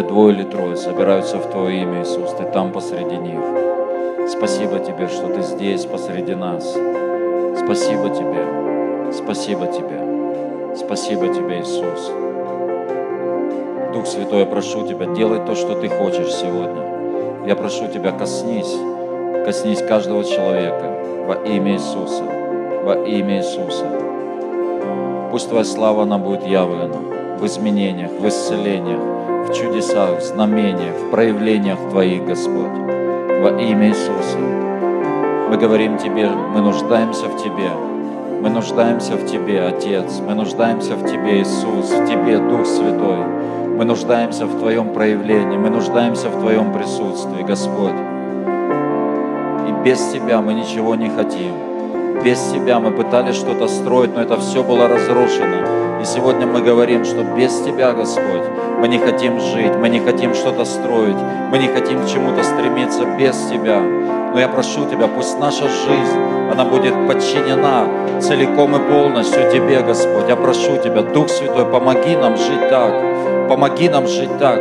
где двое или трое собираются в Твое имя, Иисус, Ты там посреди них. Спасибо Тебе, что Ты здесь посреди нас. Спасибо Тебе. Спасибо Тебе. Спасибо Тебе, Иисус. Дух Святой, я прошу Тебя, делай то, что Ты хочешь сегодня. Я прошу Тебя, коснись, коснись каждого человека во имя Иисуса, во имя Иисуса. Пусть Твоя слава, она будет явлена в изменениях, в исцелениях, чудесах, в знамениях, в проявлениях Твоих, Господь, во имя Иисуса. Мы говорим Тебе, мы нуждаемся в Тебе, мы нуждаемся в Тебе, Отец, мы нуждаемся в Тебе, Иисус, в Тебе, Дух Святой. Мы нуждаемся в Твоем проявлении, мы нуждаемся в Твоем присутствии, Господь. И без Тебя мы ничего не хотим. Без Тебя мы пытались что-то строить, но это все было разрушено. И сегодня мы говорим, что без Тебя, Господь, мы не хотим жить, мы не хотим что-то строить, мы не хотим к чему-то стремиться без Тебя. Но я прошу Тебя, пусть наша жизнь, она будет подчинена целиком и полностью Тебе, Господь. Я прошу Тебя, Дух Святой, помоги нам жить так, Помоги нам жить так,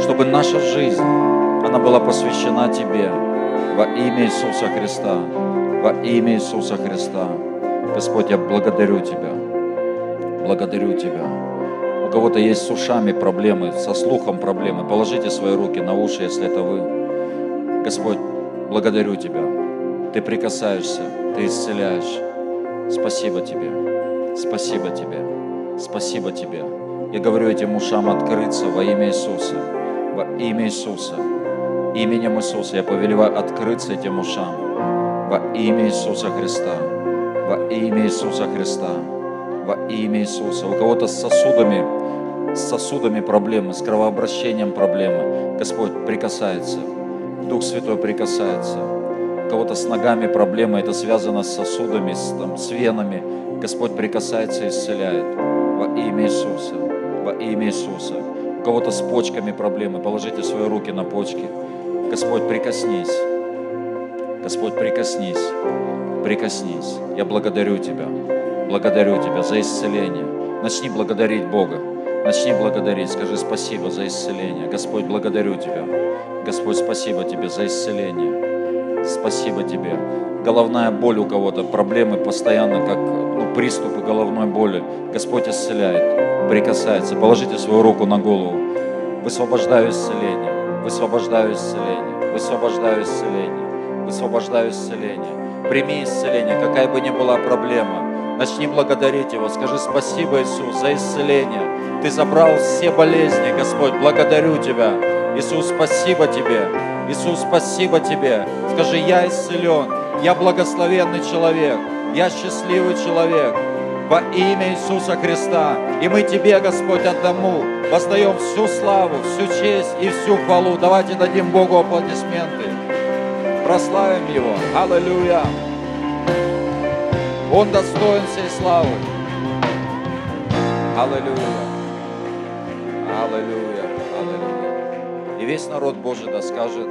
чтобы наша жизнь, она была посвящена Тебе во имя Иисуса Христа. Во имя Иисуса Христа. Господь, я благодарю Тебя. Благодарю Тебя. У кого-то есть с ушами проблемы, со слухом проблемы. Положите свои руки на уши, если это вы. Господь, благодарю Тебя. Ты прикасаешься, Ты исцеляешь. Спасибо Тебе. Спасибо Тебе. Спасибо Тебе. Я говорю этим ушам открыться во имя Иисуса. Во имя Иисуса. Именем Иисуса я повелеваю открыться этим ушам. Во имя Иисуса Христа. Во имя Иисуса Христа. Во имя Иисуса. У кого-то с сосудами, с сосудами проблемы, с кровообращением проблемы. Господь прикасается. Дух Святой прикасается. У кого-то с ногами проблемы, это связано с сосудами, с, там, с венами. Господь прикасается и исцеляет во имя Иисуса во имя Иисуса. У кого-то с почками проблемы, положите свои руки на почки. Господь, прикоснись. Господь, прикоснись. Прикоснись. Я благодарю Тебя. Благодарю Тебя за исцеление. Начни благодарить Бога. Начни благодарить. Скажи спасибо за исцеление. Господь, благодарю Тебя. Господь, спасибо Тебе за исцеление. Спасибо Тебе. Головная боль у кого-то, проблемы постоянно, как ну, приступы головной боли. Господь исцеляет, прикасается. Положите свою руку на голову. Высвобождаю исцеление. Высвобождаю исцеление. Высвобождаю исцеление. Высвобождаю исцеление. Прими исцеление, какая бы ни была проблема. Начни благодарить Его. Скажи спасибо, Иисус, за исцеление. Ты забрал все болезни, Господь. Благодарю Тебя. Иисус, спасибо Тебе. Иисус, спасибо Тебе. Скажи, я исцелен. Я благословенный человек. Я счастливый человек во имя Иисуса Христа. И мы Тебе, Господь, одному воздаем всю славу, всю честь и всю хвалу. Давайте дадим Богу аплодисменты. Прославим Его. Аллилуйя. Он достоин всей славы. Аллилуйя. Аллилуйя. Аллилуйя. И весь народ Божий да скажет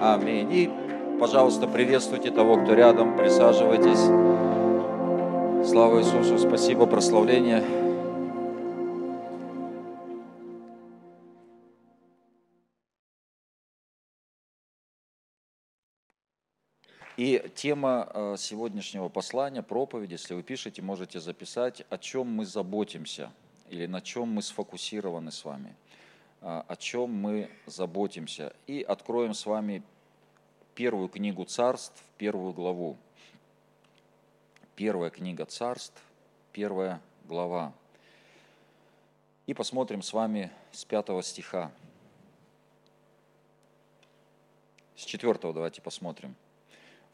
Аминь. И, пожалуйста, приветствуйте того, кто рядом, присаживайтесь. Слава Иисусу, спасибо, прославление. И тема э, сегодняшнего послания, проповеди, если вы пишете, можете записать, о чем мы заботимся или на чем мы сфокусированы с вами, э, о чем мы заботимся. И откроем с вами первую книгу царств, первую главу. Первая книга царств, первая глава. И посмотрим с вами с пятого стиха. С четвертого давайте посмотрим.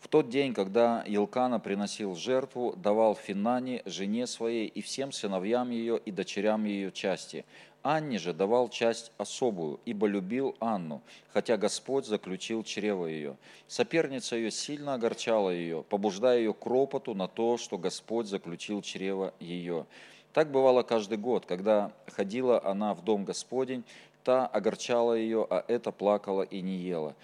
В тот день, когда Илкана приносил жертву, давал Финане, жене своей, и всем сыновьям ее и дочерям ее части. Анне же давал часть особую, ибо любил Анну, хотя Господь заключил чрево ее. Соперница ее сильно огорчала ее, побуждая ее к ропоту на то, что Господь заключил чрево ее. Так бывало каждый год, когда ходила она в дом Господень, та огорчала ее, а это плакала и не ела.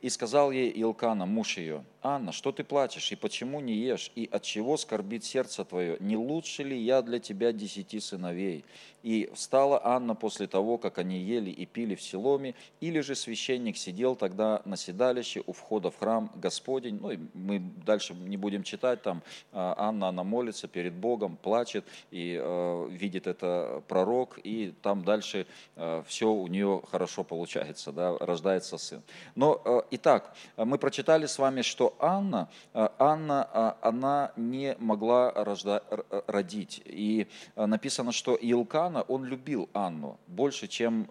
И сказал ей Илкана, муж ее, Анна, что ты плачешь, и почему не ешь, и от чего скорбит сердце твое? Не лучше ли я для тебя десяти сыновей? И встала Анна после того, как они ели и пили в Силоме, или же священник сидел тогда на седалище у входа в храм Господень. Ну, и мы дальше не будем читать, там а, Анна, она молится перед Богом, плачет, и э, видит это пророк, и там дальше э, все у нее хорошо получается, да, рождается сын. Но, э, итак, мы прочитали с вами, что Анна, э, Анна, э, она не могла рожда, родить. И э, написано, что Илкана, он любил Анну больше, чем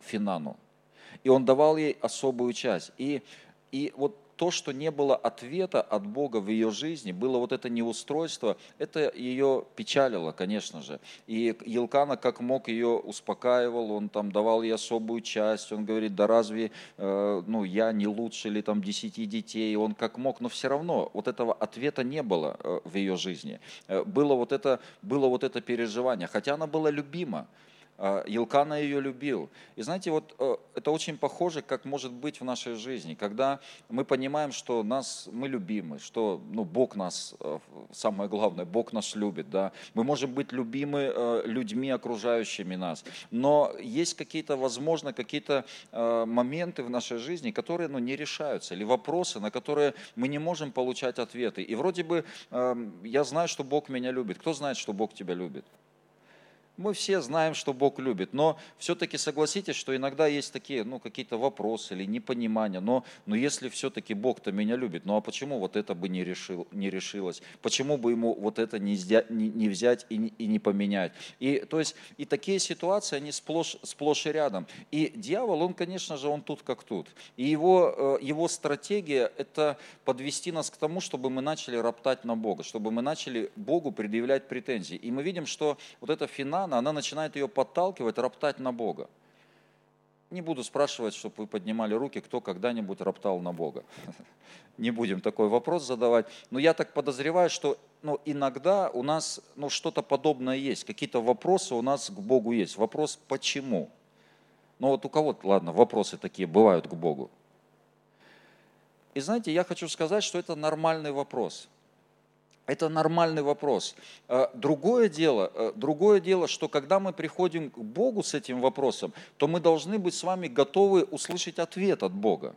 Финану. И он давал ей особую часть. И, и вот то, что не было ответа от Бога в ее жизни, было вот это неустройство, это ее печалило, конечно же. И Елкана как мог ее успокаивал, он там давал ей особую часть, он говорит, да разве э, ну, я не лучше ли там десяти детей, он как мог, но все равно вот этого ответа не было э, в ее жизни. Э, было вот это, было вот это переживание, хотя она была любима, Елкана ее любил. И знаете, вот э, это очень похоже, как может быть в нашей жизни, когда мы понимаем, что нас, мы любимы, что ну, Бог нас, э, самое главное, Бог нас любит. Да? Мы можем быть любимы э, людьми, окружающими нас. Но есть какие-то, возможно, какие-то моменты в нашей жизни, которые ну, не решаются, или вопросы, на которые мы не можем получать ответы. И вроде бы я знаю, что Бог меня любит. Кто знает, что Бог тебя любит? Мы все знаем, что Бог любит, но все-таки согласитесь, что иногда есть такие, ну, какие-то вопросы или непонимания, но, но если все-таки Бог-то меня любит, ну а почему вот это бы не, решил, не решилось? Почему бы ему вот это не, не, взять и и не поменять? И, то есть, и такие ситуации, они сплошь, сплошь и рядом. И дьявол, он, конечно же, он тут как тут. И его, э, его стратегия – это подвести нас к тому, чтобы мы начали роптать на Бога, чтобы мы начали Богу предъявлять претензии. И мы видим, что вот это финал, Иоанна, она начинает ее подталкивать, роптать на Бога. Не буду спрашивать, чтобы вы поднимали руки, кто когда-нибудь роптал на Бога. Не будем такой вопрос задавать. Но я так подозреваю, что ну, иногда у нас ну, что-то подобное есть. Какие-то вопросы у нас к Богу есть. Вопрос «почему?». Ну вот у кого-то, ладно, вопросы такие бывают к Богу. И знаете, я хочу сказать, что это нормальный вопрос – это нормальный вопрос. Э, другое дело, э, другое дело, что когда мы приходим к Богу с этим вопросом, то мы должны быть с вами готовы услышать ответ от Бога.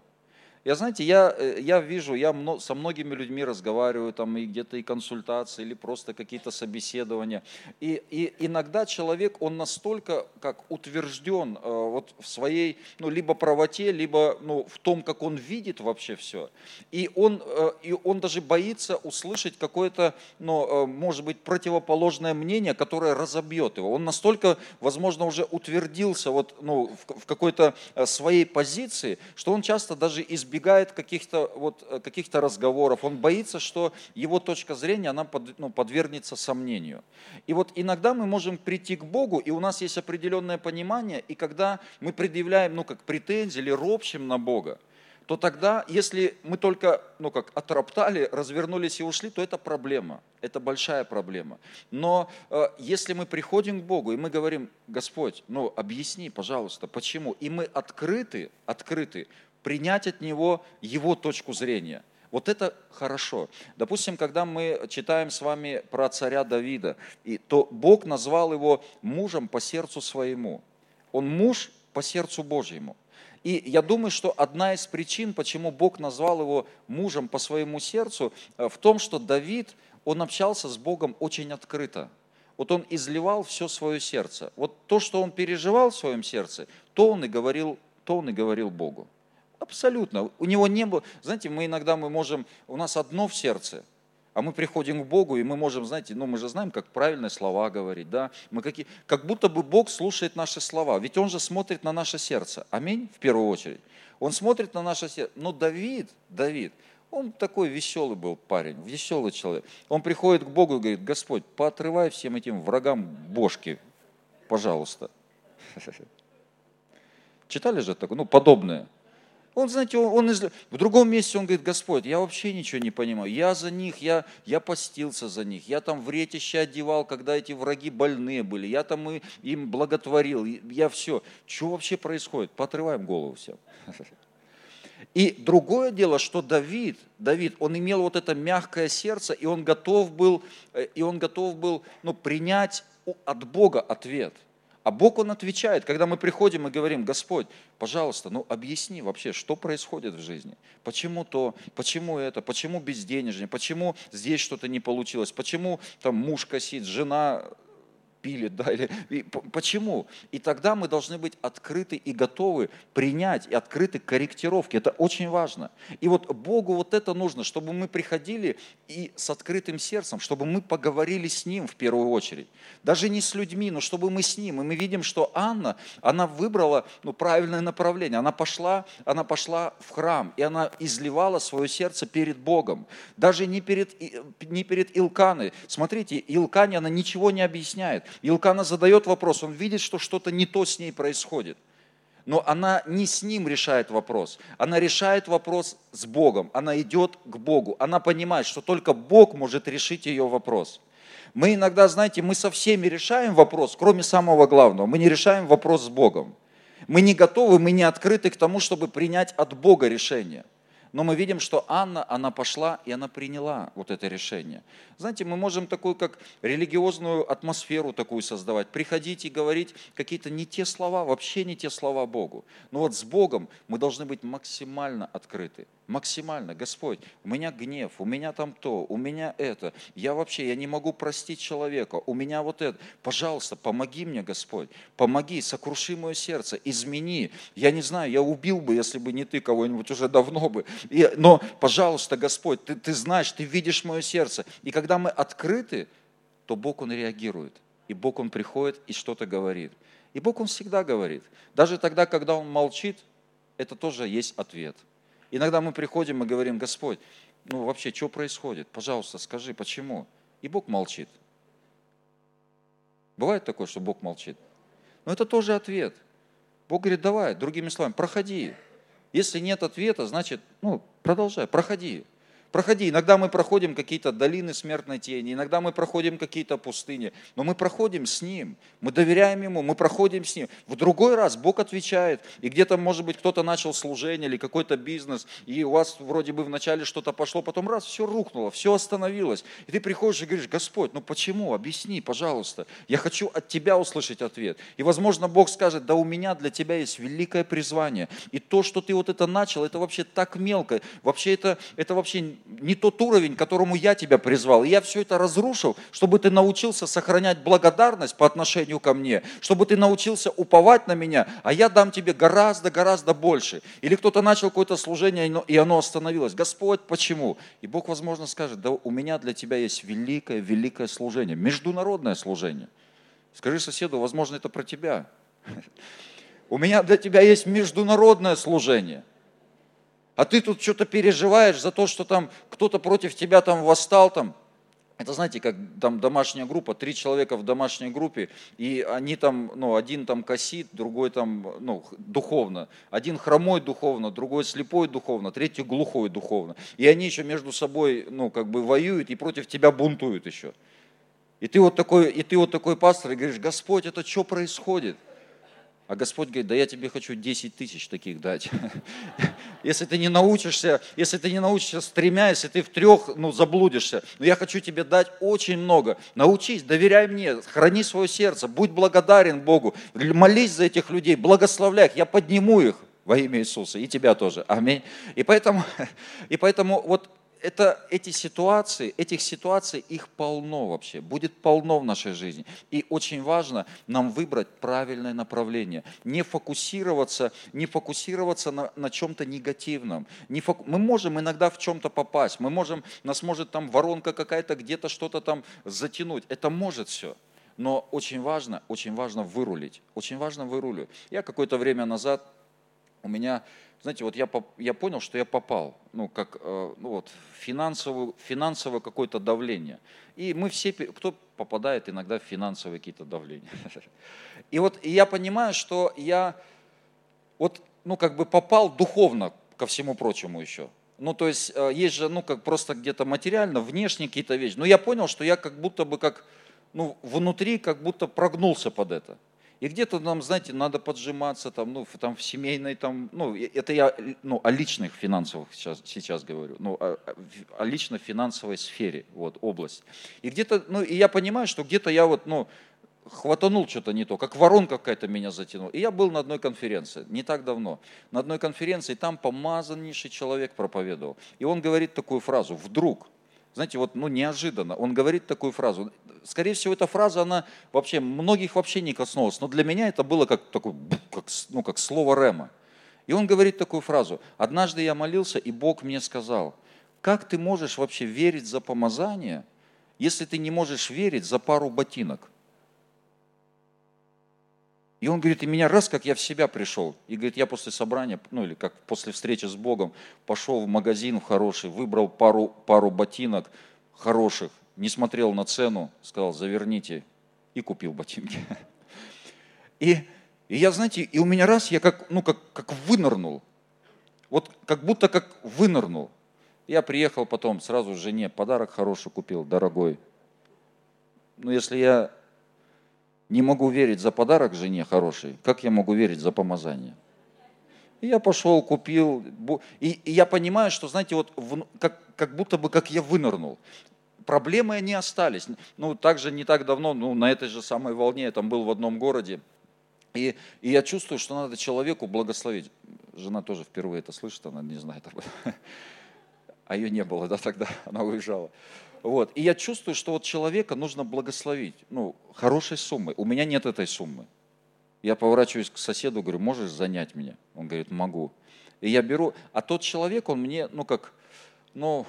Я, знаете, я, э, я вижу, я со многими людьми разговариваю, там и где-то и консультации, или просто какие-то собеседования. И, и иногда человек, он настолько как утвержден э, вот в своей, ну, либо правоте, либо ну, в том, как он видит вообще все. И он, э, и он даже боится услышать какое-то, ну, может быть, противоположное мнение, которое разобьет его. Он настолько, возможно, уже утвердился вот, ну, в, какой-то своей позиции, что он часто даже избегает избегает каких-то вот, э, каких разговоров, он боится, что его точка зрения она под, ну, подвергнется сомнению. И вот иногда мы можем прийти к Богу, и у нас есть определенное понимание, и когда мы предъявляем ну, как претензии или ропщим на Бога, то тогда, если мы только, ну как, отроптали, развернулись и ушли, то это проблема, это большая проблема. Но э, если мы приходим к Богу, и мы говорим, Господь, ну объясни, пожалуйста, почему, и мы открыты, открыты принять от него его точку зрения. Вот это хорошо. Допустим, когда мы читаем с вами про царя Давида, и, то Бог назвал его мужем по сердцу своему. Он муж по сердцу Божьему. И я думаю, что одна из причин, почему Бог назвал его мужем по своему сердцу, э, в том, что Давид, он общался с Богом очень открыто. Вот он изливал все свое сердце. Вот то, что он переживал в своем сердце, то он и говорил, то он и говорил Богу. Абсолютно. У него не было, знаете, мы иногда мы можем, у нас одно в сердце, а мы приходим к Богу, и мы можем, знаете, ну мы же знаем, как правильные слова говорить, да, мы какие, как будто бы Бог слушает наши слова, ведь Он же смотрит на наше сердце, аминь, в первую очередь. Он смотрит на наше сердце, но Давид, Давид, он такой веселый был парень, веселый человек. Он приходит к Богу и говорит, Господь, поотрывай всем этим врагам бошки, пожалуйста. Читали же такое, ну, подобное. Он, знаете, он, он из... в другом месте он говорит, Господь, я вообще ничего не понимаю. Я за них, я, я постился за них. Я там в ретище одевал, когда эти враги больные были. Я там и, им благотворил. Я все. Что вообще происходит? Поотрываем голову всем. И другое дело, что Давид, Давид, он имел вот это мягкое сердце, и он готов был, э, и он готов был ну, принять от Бога ответ. А Бог, Он отвечает, когда мы приходим и говорим, Господь, пожалуйста, ну объясни вообще, что происходит в жизни. Почему то, почему это, почему безденежье, почему здесь что-то не получилось, почему там муж косит, жена пилит, да, или, и, почему? И тогда мы должны быть открыты и готовы принять, и открыты к корректировке, это очень важно. И вот Богу вот это нужно, чтобы мы приходили и с открытым сердцем, чтобы мы поговорили с Ним в первую очередь. Даже не с людьми, но чтобы мы с Ним. И мы видим, что Анна, она выбрала ну, правильное направление, она пошла, она пошла в храм, и она изливала свое сердце перед Богом. Даже не перед, не перед Илканой. Смотрите, Илкане она ничего не объясняет. Илкана задает вопрос, он видит, что что-то не то с ней происходит. Но она не с ним решает вопрос, она решает вопрос с Богом, она идет к Богу, она понимает, что только Бог может решить ее вопрос. Мы иногда, знаете, мы со всеми решаем вопрос, кроме самого главного, мы не решаем вопрос с Богом. Мы не готовы, мы не открыты к тому, чтобы принять от Бога решение. Но мы видим, что Анна, она пошла и она приняла вот это решение. Знаете, мы можем такую, как религиозную атмосферу такую создавать, приходить и говорить какие-то не те слова, вообще не те слова Богу. Но вот с Богом мы должны быть максимально открыты максимально. Господь, у меня гнев, у меня там то, у меня это. Я вообще, я не могу простить человека, у меня вот это. Пожалуйста, помоги мне, Господь, помоги, сокруши мое сердце, измени. Я не знаю, я убил бы, если бы не ты кого-нибудь уже давно бы. И, но, пожалуйста, Господь, ты, ты знаешь, ты видишь мое сердце. И когда мы открыты, то Бог, Он реагирует. И Бог, Он приходит и что-то говорит. И Бог, Он всегда говорит. Даже тогда, когда Он молчит, это тоже есть ответ. Иногда мы приходим и говорим, Господь, ну вообще, что происходит? Пожалуйста, скажи, почему? И Бог молчит. Бывает такое, что Бог молчит? Но это тоже ответ. Бог говорит, давай, другими словами, проходи. Если нет ответа, значит, ну, продолжай, проходи. Проходи. Иногда мы проходим какие-то долины смертной тени, иногда мы проходим какие-то пустыни, но мы проходим с Ним, мы доверяем Ему, мы проходим с Ним. В другой раз Бог отвечает, и где-то, может быть, кто-то начал служение или какой-то бизнес, и у вас вроде бы вначале что-то пошло, потом раз, все рухнуло, все остановилось. И ты приходишь и говоришь, Господь, ну почему? Объясни, пожалуйста. Я хочу от Тебя услышать ответ. И, возможно, Бог скажет, да у меня для Тебя есть великое призвание. И то, что ты вот это начал, это вообще так мелко. Вообще это, это вообще не тот уровень, к которому я тебя призвал. И я все это разрушил, чтобы ты научился сохранять благодарность по отношению ко мне, чтобы ты научился уповать на меня, а я дам тебе гораздо-гораздо больше. Или кто-то начал какое-то служение, и оно остановилось. Господь, почему? И Бог, возможно, скажет, да у меня для тебя есть великое, великое служение, международное служение. Скажи соседу, возможно, это про тебя. У меня для тебя есть международное служение – а ты тут что-то переживаешь за то, что там кто-то против тебя там восстал там. Это знаете, как там домашняя группа, три человека в домашней группе, и они там, ну, один там косит, другой там, ну, духовно, один хромой духовно, другой слепой духовно, третий глухой духовно. И они еще между собой, ну, как бы воюют и против тебя бунтуют еще. И ты вот такой, и ты вот такой пастор, и говоришь, Господь, это что происходит? А Господь говорит, да я тебе хочу 10 тысяч таких дать. Если ты не научишься, если ты не научишься с тремя, если ты в трех, ну, заблудишься, но я хочу тебе дать очень много. Научись, доверяй мне, храни свое сердце, будь благодарен Богу, молись за этих людей, благословляй их, я подниму их во имя Иисуса, и тебя тоже. Аминь. И поэтому, и поэтому вот это, эти ситуации, этих ситуаций, их полно вообще, будет полно в нашей жизни. И очень важно нам выбрать правильное направление, не фокусироваться, не фокусироваться на, на чем-то негативном. Не фок... Мы можем иногда в чем-то попасть, мы можем, нас может там воронка какая-то где-то что-то там затянуть, это может все. Но очень важно, очень важно вырулить, очень важно вырулить. Я какое-то время назад, у меня знаете, вот я, я понял, что я попал, ну, как, э, ну, вот, финансовое, финансовое какое-то давление. И мы все, кто попадает иногда в финансовые какие-то давления. И вот я понимаю, что я вот, ну, как бы попал духовно ко всему прочему еще. Ну, то есть, э, есть же, ну, как просто где-то материально, внешние какие-то вещи. Но я понял, что я как будто бы как, ну, внутри как будто прогнулся под это. И где-то нам, знаете, надо поджиматься там, ну, там в семейной, там, ну, это я ну, о личных финансовых сейчас, сейчас говорю, ну, о, о лично финансовой сфере, вот, область. И где-то, ну, и я понимаю, что где-то я вот, ну, хватанул что-то не то, как воронка какая-то меня затянула. И я был на одной конференции, не так давно, на одной конференции, там помазаннейший человек проповедовал. И он говорит такую фразу, вдруг, знаете, вот ну, неожиданно, он говорит такую фразу. Скорее всего, эта фраза, она вообще многих вообще не коснулась, но для меня это было как, такой, как, ну, как слово Рема. И он говорит такую фразу. «Однажды я молился, и Бог мне сказал, как ты можешь вообще верить за помазание, если ты не можешь верить за пару ботинок?» И он говорит, и меня раз, как я в себя пришел. И говорит, я после собрания, ну или как после встречи с Богом, пошел в магазин хороший, выбрал пару, пару ботинок хороших, не смотрел на цену, сказал, заверните, и купил ботинки. И, и я, знаете, и у меня раз, я как, ну, как, как вынырнул. Вот как будто как вынырнул. Я приехал потом, сразу жене подарок хороший купил, дорогой. Ну, если я не могу верить за подарок жене хороший, как я могу верить за помазание? И я пошел, купил, и, и я понимаю, что, знаете, вот как, как будто бы как я вынырнул. Проблемы они остались. Ну, также не так давно, ну, на этой же самой волне, я там был в одном городе, и, и я чувствую, что надо человеку благословить. Жена тоже впервые это слышит, она не знает об этом. А ее не было, да, тогда она уезжала. Вот. И я чувствую, что вот человека нужно благословить, ну, хорошей суммой. У меня нет этой суммы. Я поворачиваюсь к соседу, говорю, можешь занять меня? Он говорит, могу. И я беру, а тот человек, он мне, ну как, ну,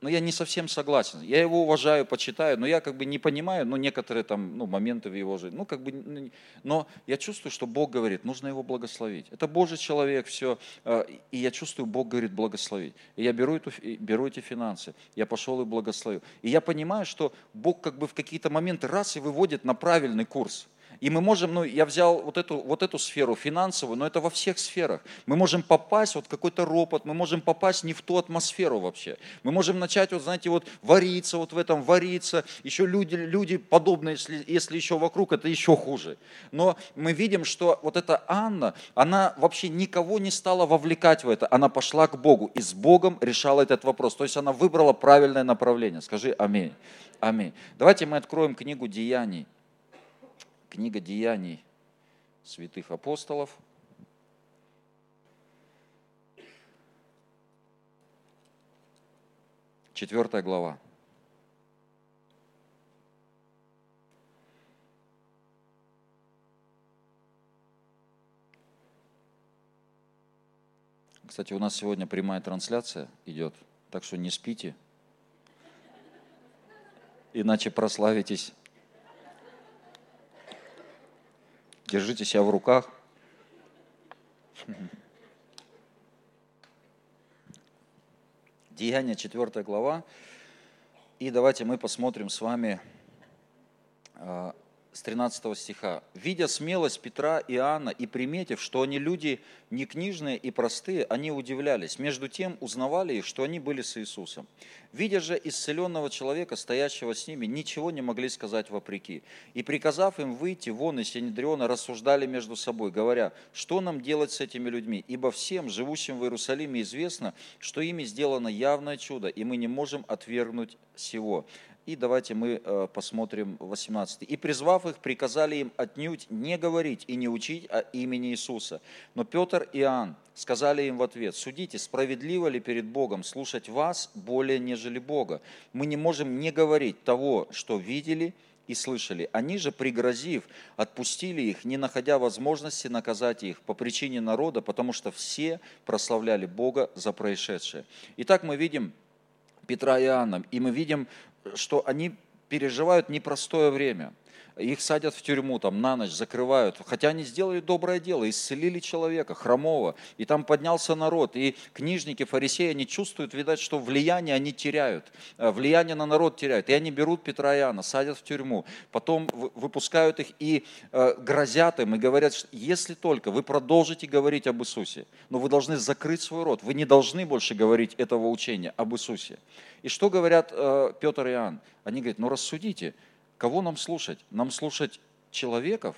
но я не совсем согласен. Я его уважаю, почитаю, но я как бы не понимаю, ну, некоторые там, ну, моменты в его жизни. Ну, как бы, ну, но я чувствую, что Бог говорит, нужно его благословить. Это Божий человек, все. Э, и я чувствую, Бог говорит благословить. И я беру, эту, беру эти финансы, я пошел и благословил. И я понимаю, что Бог как бы в какие-то моменты раз и выводит на правильный курс. И мы можем, ну, я взял вот эту, вот эту сферу финансовую, но это во всех сферах. Мы можем попасть, вот какой-то ропот, мы можем попасть не в ту атмосферу вообще. Мы можем начать, вот знаете, вот вариться вот в этом, вариться. Еще люди, люди подобные, если, если еще вокруг, это еще хуже. Но мы видим, что вот эта Анна, она вообще никого не стала вовлекать в это. Она пошла к Богу и с Богом решала этот вопрос. То есть она выбрала правильное направление. Скажи аминь. Аминь. Давайте мы откроем книгу Деяний. Книга Деяний святых апостолов. Четвертая глава. Кстати, у нас сегодня прямая трансляция идет, так что не спите, иначе прославитесь Держите себя в руках. Деяние 4 глава. И давайте мы посмотрим с вами а, с 13 стиха. «Видя смелость Петра и Иоанна и приметив, что они люди не книжные и простые, они удивлялись. Между тем узнавали их, что они были с Иисусом. Видя же исцеленного человека, стоящего с ними, ничего не могли сказать вопреки. И приказав им выйти вон из Синедриона, рассуждали между собой, говоря, что нам делать с этими людьми? Ибо всем, живущим в Иерусалиме, известно, что ими сделано явное чудо, и мы не можем отвергнуть сего. И давайте мы э, посмотрим 18. «И призвав их, приказали им отнюдь не говорить и не учить о имени Иисуса. Но Петр и Иоанн сказали им в ответ, «Судите, справедливо ли перед Богом слушать вас более, нежели Бога? Мы не можем не говорить того, что видели и слышали. Они же, пригрозив, отпустили их, не находя возможности наказать их по причине народа, потому что все прославляли Бога за происшедшее». Итак, мы видим Петра и Иоанна, и мы видим что они переживают непростое время. Их садят в тюрьму, там на ночь закрывают, хотя они сделали доброе дело, исцелили человека, хромого, и там поднялся народ, и книжники, фарисеи, они чувствуют, видать, что влияние они теряют, э, влияние на народ теряют, и они берут Петра и Иоанна, садят в тюрьму, потом выпускают их и э, грозят им, и говорят, что если только вы продолжите говорить об Иисусе, но вы должны закрыть свой рот, вы не должны больше говорить этого учения об Иисусе. И что говорят э, Петр и Иоанн? Они говорят, ну рассудите, Кого нам слушать? Нам слушать человеков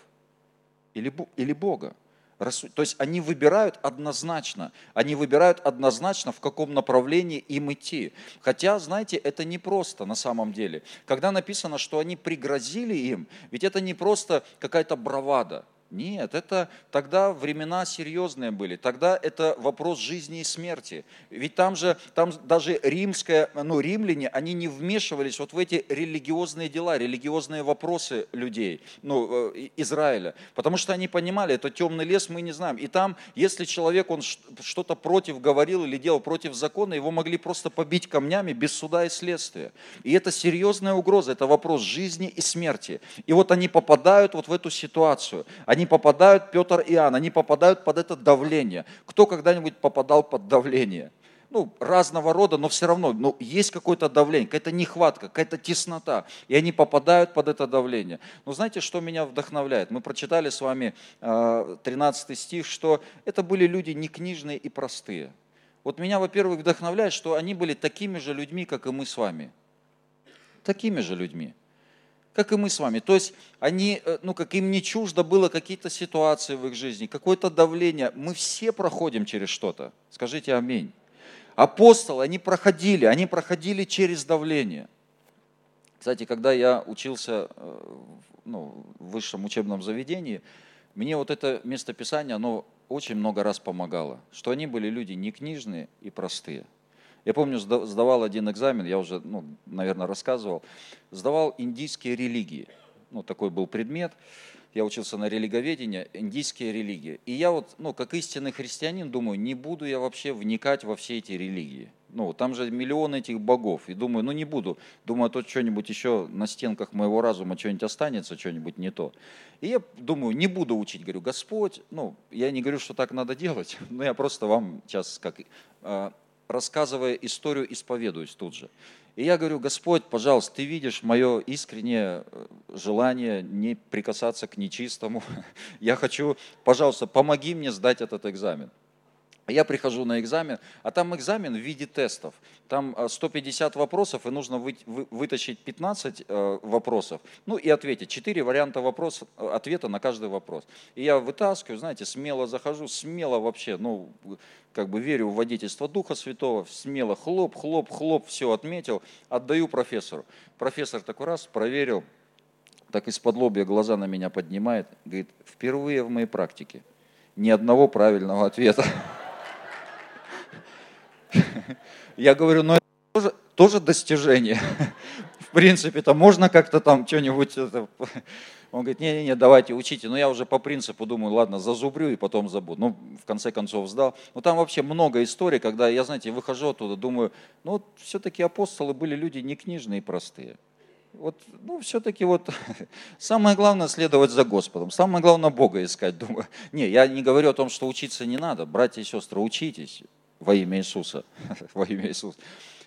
или, или Бога? То есть они выбирают однозначно, они выбирают однозначно, в каком направлении им идти. Хотя, знаете, это не просто на самом деле. Когда написано, что они пригрозили им, ведь это не просто какая-то бравада. Нет, это тогда времена серьезные были. Тогда это вопрос жизни и смерти. Ведь там же, там даже римская, ну, римляне, они не вмешивались вот в эти религиозные дела, религиозные вопросы людей, ну, э, Израиля. Потому что они понимали, это темный лес, мы не знаем. И там, если человек, он что-то против говорил или делал против закона, его могли просто побить камнями без суда и следствия. И это серьезная угроза, это вопрос жизни и смерти. И вот они попадают вот в эту ситуацию. Они они попадают, Петр и Иоанн, они попадают под это давление. Кто когда-нибудь попадал под давление? Ну, разного рода, но все равно, ну, есть какое-то давление, какая-то нехватка, какая-то теснота, и они попадают под это давление. Но знаете, что меня вдохновляет? Мы прочитали с вами 13 э, стих, что это были люди не книжные и простые. Вот меня, во-первых, вдохновляет, что они были такими же людьми, как и мы с вами. Такими же людьми как и мы с вами. То есть они, э, ну, как им не чуждо было какие-то ситуации в их жизни, какое-то давление. Мы все проходим через что-то. Скажите аминь. Апостолы, они проходили, они проходили через давление. Кстати, когда я учился э, ну, в высшем учебном заведении, мне вот это местописание, оно очень много раз помогало, что они были люди не книжные и простые – я помню, сдавал один экзамен, я уже, ну, наверное, рассказывал, сдавал индийские религии. Ну, такой был предмет. Я учился на религоведении, индийские религии. И я вот, ну, как истинный христианин, думаю, не буду я вообще вникать во все эти религии. Ну, там же миллионы этих богов. И думаю, ну не буду. Думаю, а то что-нибудь еще на стенках моего разума что-нибудь останется, что-нибудь не то. И я думаю, не буду учить. Говорю, Господь, ну, я не говорю, что так надо делать, но я просто вам сейчас как а, рассказывая историю, исповедуюсь тут же. И я говорю, Господь, пожалуйста, ты видишь мое искреннее э, желание не прикасаться к нечистому. Я хочу, пожалуйста, помоги мне сдать этот экзамен. Я прихожу на экзамен, а там экзамен в виде тестов. Там 150 э, вопросов, и нужно вытащить 15 э, вопросов, ну и ответить. Четыре варианта вопрос, э, ответа на каждый вопрос. И я вытаскиваю, знаете, смело захожу, смело вообще, ну, как бы верю в водительство Духа Святого, смело хлоп, хлоп, хлоп, все отметил, отдаю профессору. Профессор такой раз проверил, так из-под лобья глаза на меня поднимает, говорит, впервые в моей практике ни одного правильного ответа. Я говорю, ну это тоже, тоже достижение. В принципе, это можно как-то там что-нибудь... Он говорит, не-не-не, давайте учите. Но я уже по принципу думаю, ладно, зазубрю и потом забуду. Ну, в конце концов сдал. Но там вообще много историй, когда я, знаете, выхожу оттуда, думаю, ну, вот все-таки апостолы были люди не книжные простые. Вот, ну, все-таки вот самое главное следовать за Господом, самое главное Бога искать, думаю. Не, я не говорю о том, что учиться не надо, братья и сестры, учитесь во имя Иисуса, во имя Иисуса.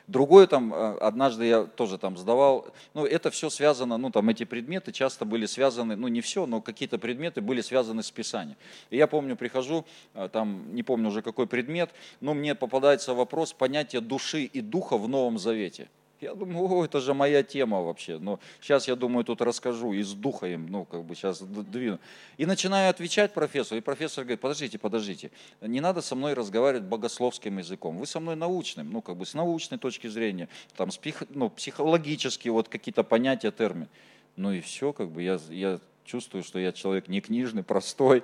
Другое там, э, однажды я тоже там сдавал, ну это все связано, ну там эти предметы часто были связаны, ну не все, но какие-то предметы были связаны с Писанием. И я помню, прихожу, э, там не помню уже какой предмет, но мне попадается вопрос понятия души и духа в Новом Завете. Я думаю, о, это же моя тема вообще. Но сейчас, я думаю, тут расскажу и с духа им, ну, как бы сейчас двину. И начинаю отвечать профессору, и профессор говорит, подождите, подождите, не надо со мной разговаривать богословским языком, вы со мной научным, ну, как бы с научной точки зрения, там, с псих, ну, психологические вот какие-то понятия, термины. Ну и все, как бы я, я чувствую, что я человек не книжный, простой,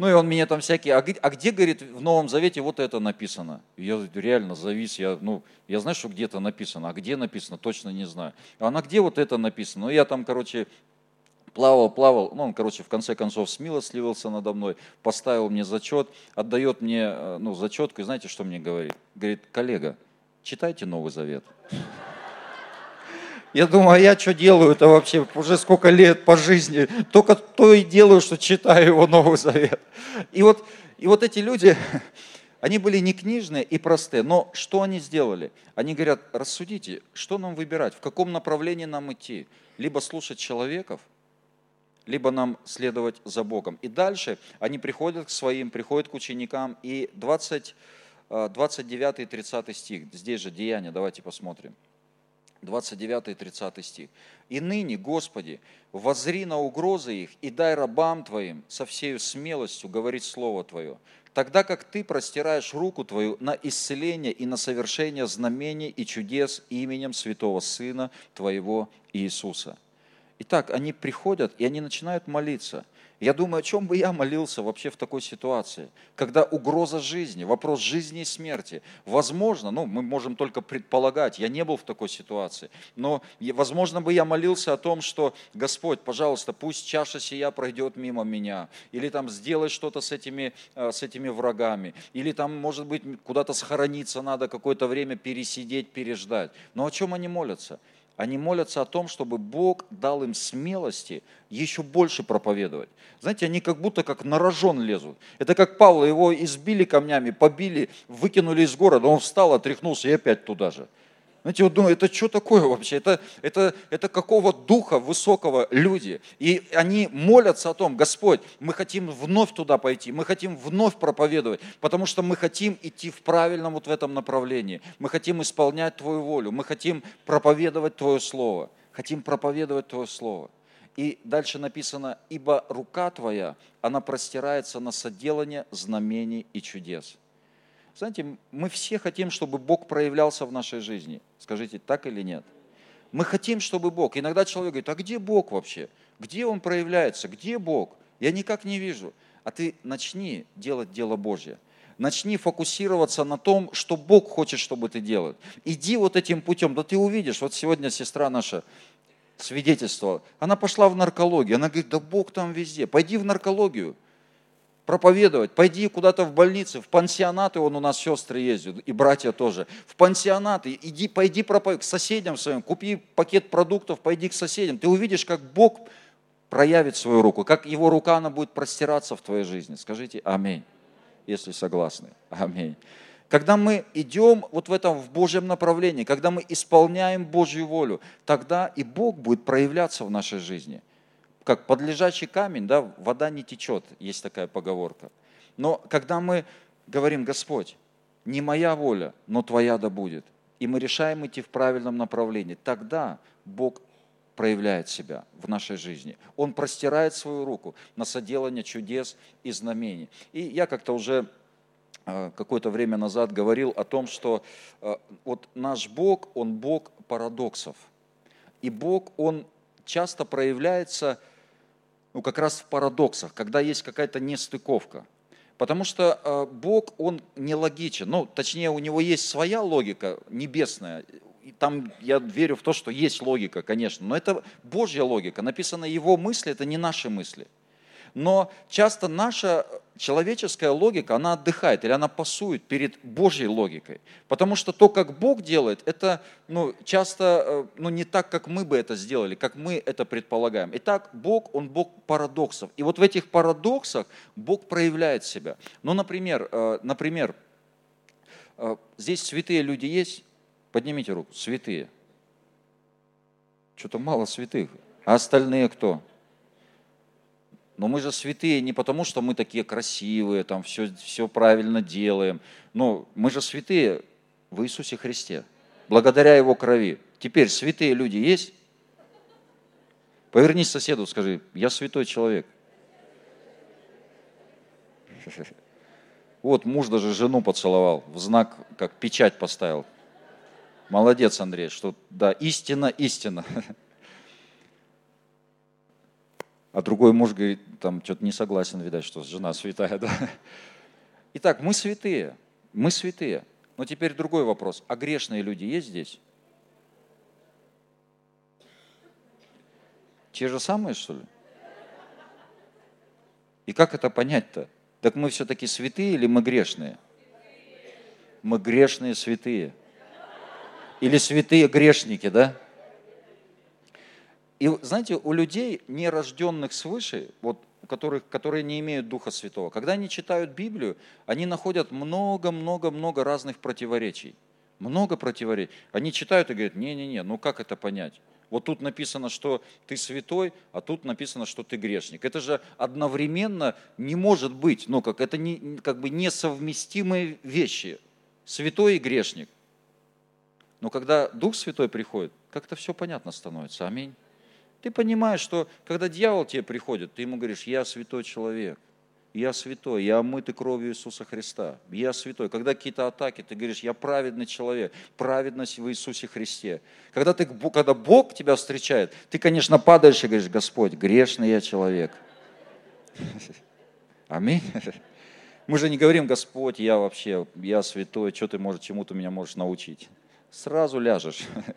ну и он меня там всякие, а, а где, говорит, в Новом Завете вот это написано? я реально завис, я, ну, я знаю, что где-то написано, а где написано, точно не знаю. А на где вот это написано? Ну я там, короче, плавал, плавал, ну он, короче, в конце концов смилостливился надо мной, поставил мне зачет, отдает мне, э, ну, зачетку, и знаете, что мне говорит? Говорит, коллега, читайте Новый Завет. Я думаю, а я что делаю это вообще? Уже сколько лет по жизни. Только то и делаю, что читаю его Новый Завет. И вот, и вот эти люди, они были не книжные и простые, но что они сделали? Они говорят, рассудите, что нам выбирать, в каком направлении нам идти? Либо слушать человеков, либо нам следовать за Богом. И дальше они приходят к своим, приходят к ученикам, и 20, 29 и 30 стих, здесь же Деяния, давайте посмотрим. 29 и 30 стих. «И ныне, Господи, возри на угрозы их и дай рабам Твоим со всею смелостью говорить Слово Твое, тогда как Ты простираешь руку Твою на исцеление и на совершение знамений и чудес именем Святого Сына Твоего Иисуса». Итак, они приходят и они начинают молиться – я думаю, о чем бы я молился вообще в такой ситуации, когда угроза жизни, вопрос жизни и смерти. Возможно, ну, мы можем только предполагать, я не был в такой ситуации, но, возможно, бы я молился о том, что, Господь, пожалуйста, пусть чаша сия пройдет мимо меня, или там сделай что-то с этими, э, с этими врагами, или там, может быть, куда-то сохраниться надо, какое-то время пересидеть, переждать. Но о чем они молятся? Они молятся о том, чтобы Бог дал им смелости еще больше проповедовать. Знаете, они как будто как на рожон лезут. Это как Павла, его избили камнями, побили, выкинули из города, он встал, отряхнулся и опять туда же. Знаете, вот думаю, это что такое вообще? Это, это, это какого духа высокого люди? И они молятся о том, Господь, мы хотим вновь туда пойти, мы хотим вновь проповедовать, потому что мы хотим идти в правильном вот в этом направлении. Мы хотим исполнять Твою волю, мы хотим проповедовать Твое Слово, хотим проповедовать Твое Слово. И дальше написано, ибо рука Твоя, она простирается на соделание знамений и чудес. Знаете, мы все хотим, чтобы Бог проявлялся в нашей жизни. Скажите, так или нет? Мы хотим, чтобы Бог. Иногда человек говорит, а где Бог вообще? Где Он проявляется? Где Бог? Я никак не вижу. А ты начни делать дело Божье. Начни фокусироваться на том, что Бог хочет, чтобы ты делал. Иди вот этим путем, да ты увидишь. Вот сегодня сестра наша свидетельствовала. Она пошла в наркологию. Она говорит, да Бог там везде. Пойди в наркологию проповедовать. Пойди куда-то в больницы, в пансионаты, он у нас сестры ездят, и братья тоже. В пансионаты, иди, пойди проповедуй к соседям своим, купи пакет продуктов, пойди к соседям. Ты увидишь, как Бог проявит свою руку, как Его рука, она будет простираться в твоей жизни. Скажите аминь, если согласны. Аминь. Когда мы идем вот в этом, в Божьем направлении, когда мы исполняем Божью волю, тогда и Бог будет проявляться в нашей жизни – как под лежачий камень, да, вода не течет, есть такая поговорка. Но когда мы говорим, Господь, не моя воля, но Твоя да будет, и мы решаем идти в правильном направлении, тогда Бог проявляет себя в нашей жизни. Он простирает свою руку на соделание чудес и знамений. И я как-то уже э, какое-то время назад говорил о том, что э, вот наш Бог, Он Бог парадоксов. И Бог, Он часто проявляется ну, как раз в парадоксах, когда есть какая-то нестыковка. Потому что э, Бог, Он нелогичен. Ну, точнее, у Него есть своя логика небесная. И там я верю в то, что есть логика, конечно. Но это Божья логика. Написано Его мысли, это не наши мысли. Но часто наша человеческая логика, она отдыхает или она пасует перед Божьей логикой. Потому что то, как Бог делает, это ну, часто э, ну, не так, как мы бы это сделали, как мы это предполагаем. Итак, Бог, Он Бог парадоксов. И вот в этих парадоксах Бог проявляет себя. Ну, например, э, например э, здесь святые люди есть? Поднимите руку. Святые. Что-то мало святых. А остальные кто? Но мы же святые не потому, что мы такие красивые, там все, все правильно делаем. Но мы же святые в Иисусе Христе, благодаря Его крови. Теперь святые люди есть? Повернись соседу, скажи, я святой человек. Вот муж даже жену поцеловал, в знак, как печать поставил. Молодец, Андрей, что да, истина, истина. А другой муж говорит, там что-то не согласен, видать, что жена святая. Да? Итак, мы святые, мы святые. Но теперь другой вопрос. А грешные люди есть здесь? Те же самые, что ли? И как это понять-то? Так мы все-таки святые или мы грешные? Мы грешные святые. Или святые грешники, да? И знаете, у людей, нерожденных свыше, вот которых, которые не имеют Духа Святого, когда они читают Библию, они находят много-много-много разных противоречий. Много противоречий. Они читают и говорят, не-не-не, ну как это понять? Вот тут написано, что ты святой, а тут написано, что ты грешник. Это же одновременно не может быть, ну как, это не, как бы несовместимые вещи. Святой и грешник. Но когда Дух Святой приходит, как-то все понятно становится. Аминь. Ты понимаешь, что когда дьявол тебе приходит, ты ему говоришь, я святой человек, я святой, я омытый кровью Иисуса Христа, я святой. Когда какие-то атаки, ты говоришь, я праведный человек, праведность в Иисусе Христе. Когда, ты, когда Бог тебя встречает, ты, конечно, падаешь и говоришь, Господь, грешный я человек. Аминь. Мы же не говорим, Господь, я вообще, я святой, что ты можешь, чему ты меня можешь научить. Сразу ляжешь.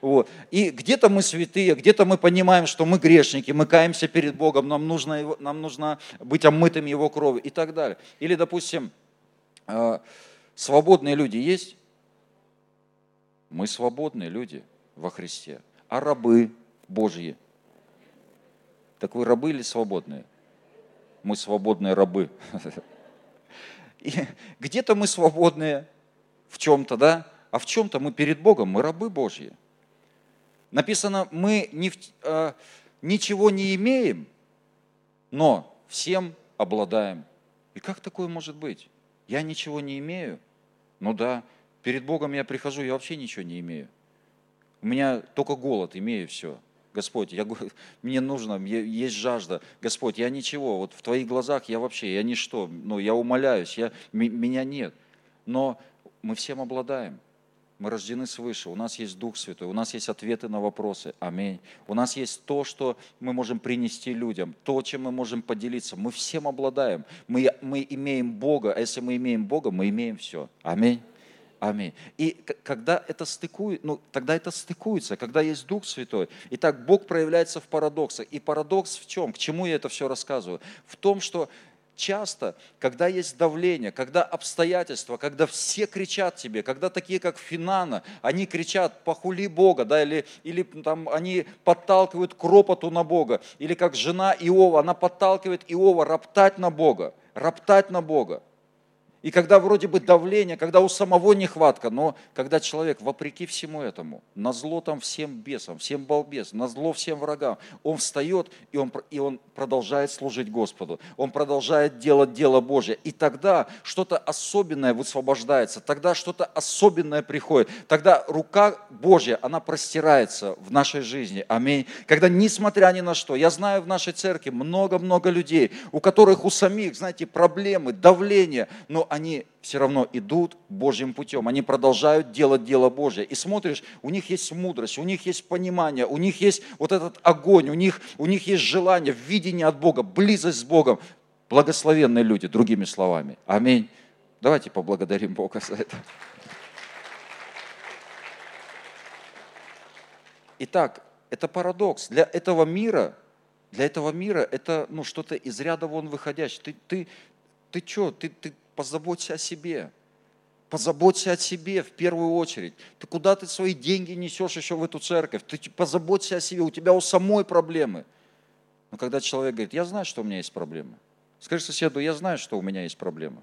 Вот. И где-то мы святые, где-то мы понимаем, что мы грешники, мы каемся перед Богом, нам нужно, нам нужно быть омытым Его кровью и так далее. Или, допустим, э, свободные люди есть? Мы свободные люди во Христе. А рабы Божьи? Так вы рабы или свободные? Мы свободные рабы. где-то мы свободные в чем-то, да? А в чем-то мы перед Богом, мы рабы Божьи. Написано, мы не, э, ничего не имеем, но всем обладаем. И как такое может быть? Я ничего не имею. Ну да, перед Богом я прихожу, я вообще ничего не имею. У меня только голод, имею все. Господь, я, мне нужно, есть жажда. Господь, я ничего, вот в Твоих глазах я вообще, я ничто, ну, я умоляюсь, я, меня нет. Но мы всем обладаем. Мы рождены свыше, у нас есть Дух Святой, у нас есть ответы на вопросы. Аминь. У нас есть то, что мы можем принести людям, то, чем мы можем поделиться. Мы всем обладаем. Мы, мы имеем Бога, а если мы имеем Бога, мы имеем все. Аминь. Аминь. И когда это стыкует, ну, тогда это стыкуется, когда есть Дух Святой. Итак, Бог проявляется в парадоксах. И парадокс в чем? К чему я это все рассказываю? В том, что часто, когда есть давление, когда обстоятельства, когда все кричат тебе, когда такие, как Финана, они кричат, похули Бога, да, или, или там они подталкивают к ропоту на Бога, или как жена Иова, она подталкивает Иова роптать на Бога, роптать на Бога. И когда вроде бы давление, когда у самого нехватка, но когда человек, вопреки всему этому, на зло там всем бесам, всем балбес, на зло всем врагам, он встает и он, и он продолжает служить Господу, он продолжает делать дело Божье. И тогда что-то особенное высвобождается, тогда что-то особенное приходит, тогда рука Божья, она простирается в нашей жизни. Аминь. Когда несмотря ни на что, я знаю в нашей церкви много-много людей, у которых у самих, знаете, проблемы, давление, но они все равно идут Божьим путем, они продолжают делать дело Божье. И смотришь, у них есть мудрость, у них есть понимание, у них есть вот этот огонь, у них, у них есть желание, видение от Бога, близость с Богом. Благословенные люди, другими словами. Аминь. Давайте поблагодарим Бога за это. Итак, это парадокс. Для этого мира, для этого мира это ну, что-то из ряда вон выходящее. Ты, ты, ты что, ты, ты позаботься о себе. Позаботься о себе в первую очередь. Ты куда ты свои деньги несешь еще в эту церковь? Ты позаботься о себе, у тебя у самой проблемы. Но когда человек говорит, я знаю, что у меня есть проблемы. Скажи соседу, я знаю, что у меня есть проблемы.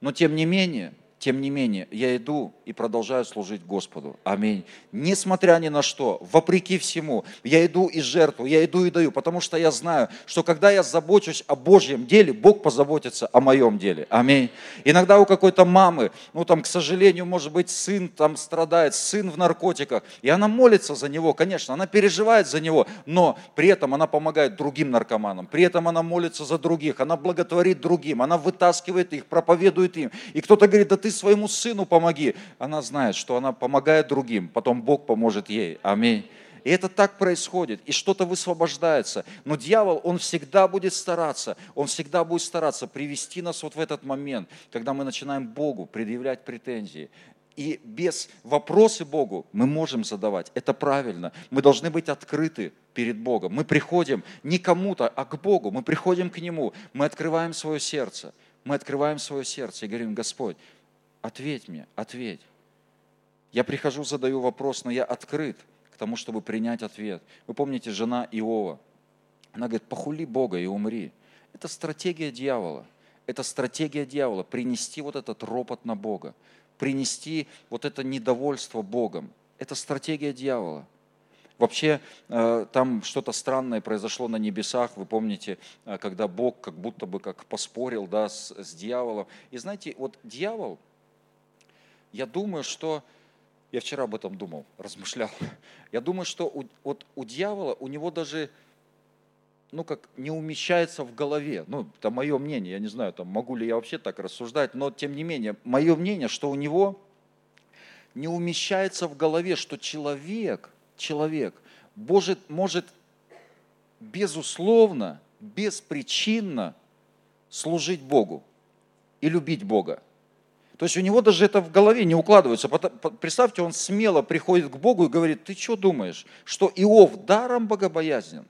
Но тем не менее, тем не менее, я иду и продолжаю служить Господу. Аминь. Несмотря ни на что, вопреки всему, я иду и жертву, я иду и даю, потому что я знаю, что когда я забочусь о Божьем деле, Бог позаботится о моем деле. Аминь. Иногда у какой-то мамы, ну там, к сожалению, может быть, сын там страдает, сын в наркотиках, и она молится за него, конечно, она переживает за него, но при этом она помогает другим наркоманам, при этом она молится за других, она благотворит другим, она вытаскивает их, проповедует им. И кто-то говорит, да ты своему сыну помоги. Она знает, что она помогает другим, потом Бог поможет ей. Аминь. И это так происходит, и что-то высвобождается. Но дьявол, он всегда будет стараться, он всегда будет стараться привести нас вот в этот момент, когда мы начинаем Богу предъявлять претензии. И без вопросы Богу мы можем задавать. Это правильно. Мы должны быть открыты перед Богом. Мы приходим не кому-то, а к Богу. Мы приходим к Нему. Мы открываем свое сердце. Мы открываем свое сердце и говорим, Господь, Ответь мне, ответь. Я прихожу, задаю вопрос, но я открыт к тому, чтобы принять ответ. Вы помните, жена Иова, она говорит, похули Бога и умри. Это стратегия дьявола. Это стратегия дьявола, принести вот этот ропот на Бога, принести вот это недовольство Богом. Это стратегия дьявола. Вообще э, там что-то странное произошло на небесах, вы помните, э, когда Бог как будто бы как поспорил да, с, с дьяволом. И знаете, вот дьявол, я думаю, что, я вчера об этом думал, размышлял, я думаю, что у, вот у дьявола, у него даже, ну как, не умещается в голове, ну это мое мнение, я не знаю, там, могу ли я вообще так рассуждать, но тем не менее, мое мнение, что у него не умещается в голове, что человек – человек может, может безусловно, беспричинно служить Богу и любить Бога. То есть у него даже это в голове не укладывается. Представьте, он смело приходит к Богу и говорит, ты что думаешь, что Иов даром богобоязнен?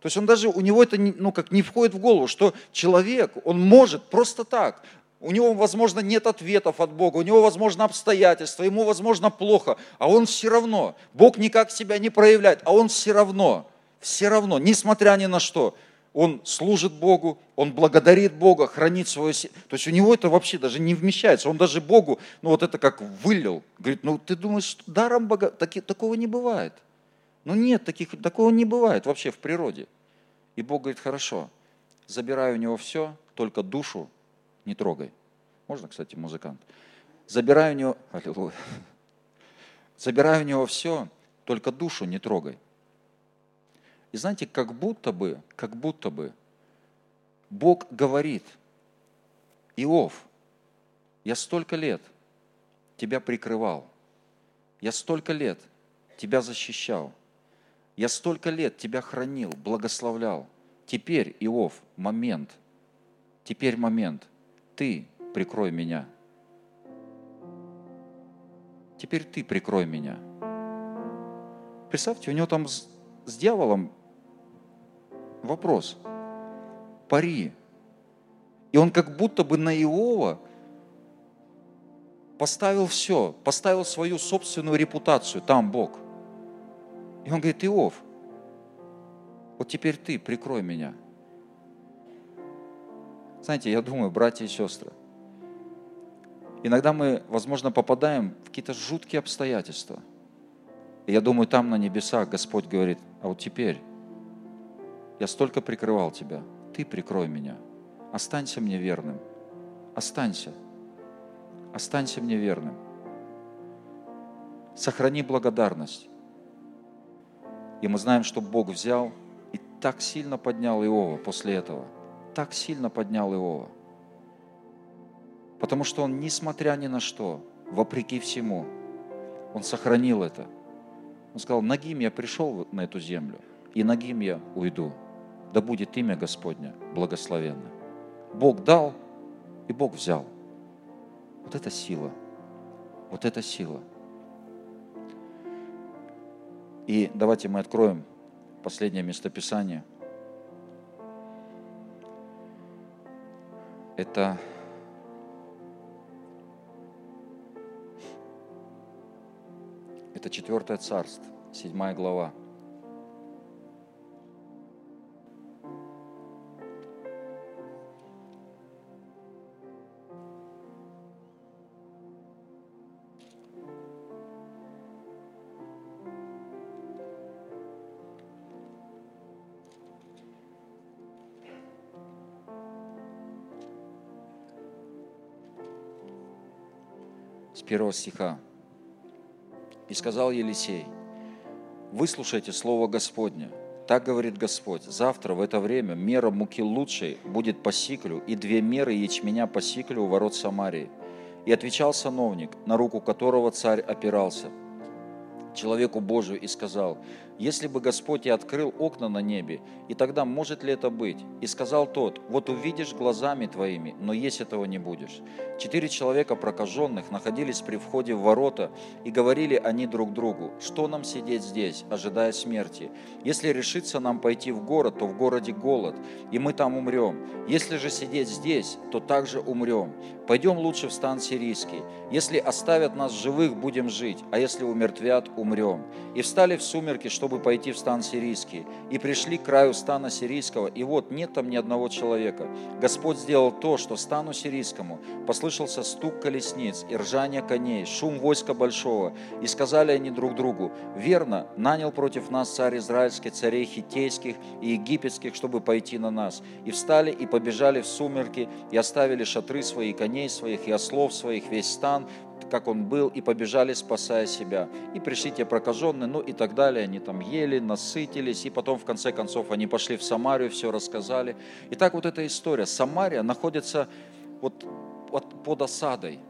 То есть он даже, у него это ну, как не входит в голову, что человек, он может просто так у него, возможно, нет ответов от Бога, у него, возможно, обстоятельства, ему, возможно, плохо, а он все равно, Бог никак себя не проявляет, а он все равно, все равно, несмотря ни на что, он служит Богу, он благодарит Бога, хранит свое сердце. То есть у него это вообще даже не вмещается. Он даже Богу, ну вот это как вылил. Говорит, ну ты думаешь, даром Бога? Таки, такого не бывает. Ну нет, таких, такого не бывает вообще в природе. И Бог говорит, хорошо, забираю у него все, только душу не трогай. Можно, кстати, музыкант. Забирай у него, аллилуйя, забирай у него все, только душу не трогай. И знаете, как будто бы, как будто бы Бог говорит, Иов, я столько лет тебя прикрывал, я столько лет тебя защищал, я столько лет тебя хранил, благословлял. Теперь, Иов, момент, теперь момент – ты прикрой меня. Теперь ты прикрой меня. Представьте, у него там с, с дьяволом вопрос. Пари. И он как будто бы на Иова поставил все, поставил свою собственную репутацию, там Бог. И он говорит, Иов, вот теперь ты прикрой меня – знаете, я думаю, братья и сестры, иногда мы, возможно, попадаем в какие-то жуткие обстоятельства. И я думаю, там на небесах Господь говорит, а вот теперь я столько прикрывал тебя, ты прикрой меня, останься мне верным, останься, останься мне верным. Сохрани благодарность. И мы знаем, что Бог взял и так сильно поднял Иова после этого – так сильно поднял Иова. Потому что он, несмотря ни на что, вопреки всему, он сохранил это. Он сказал, ногим я пришел на эту землю, и ногим я уйду. Да будет имя Господня благословенно. Бог дал, и Бог взял. Вот это сила. Вот это сила. И давайте мы откроем последнее местописание – это это четвертое царство, седьмая глава. Первого стиха. «И сказал Елисей, выслушайте слово Господне. Так говорит Господь, завтра в это время мера муки лучшей будет по сиклю, и две меры ячменя по сиклю у ворот Самарии. И отвечал сановник, на руку которого царь опирался, человеку Божию и сказал, если бы Господь и открыл окна на небе, и тогда может ли это быть? И сказал тот, вот увидишь глазами твоими, но есть этого не будешь. Четыре человека прокаженных находились при входе в ворота, и говорили они друг другу, что нам сидеть здесь, ожидая смерти? Если решится нам пойти в город, то в городе голод, и мы там умрем. Если же сидеть здесь, то также умрем. Пойдем лучше в стан сирийский. Если оставят нас живых, будем жить, а если умертвят, умрем. И встали в сумерки, чтобы пойти в стан сирийский. И пришли к краю стана сирийского, и вот нет там ни одного человека. Господь сделал то, что стану сирийскому послышался стук колесниц и ржание коней, шум войска большого. И сказали они друг другу, верно, нанял против нас царь израильский, царей хитейских и египетских, чтобы пойти на нас. И встали и побежали в сумерки, и оставили шатры свои, коней своих, и ослов своих, весь стан, как он был, и побежали, спасая себя. И пришли те прокаженные, ну и так далее. Они там ели, насытились, и потом, в конце концов, они пошли в Самарию, все рассказали. И так вот эта история. Самария находится вот, вот под осадой.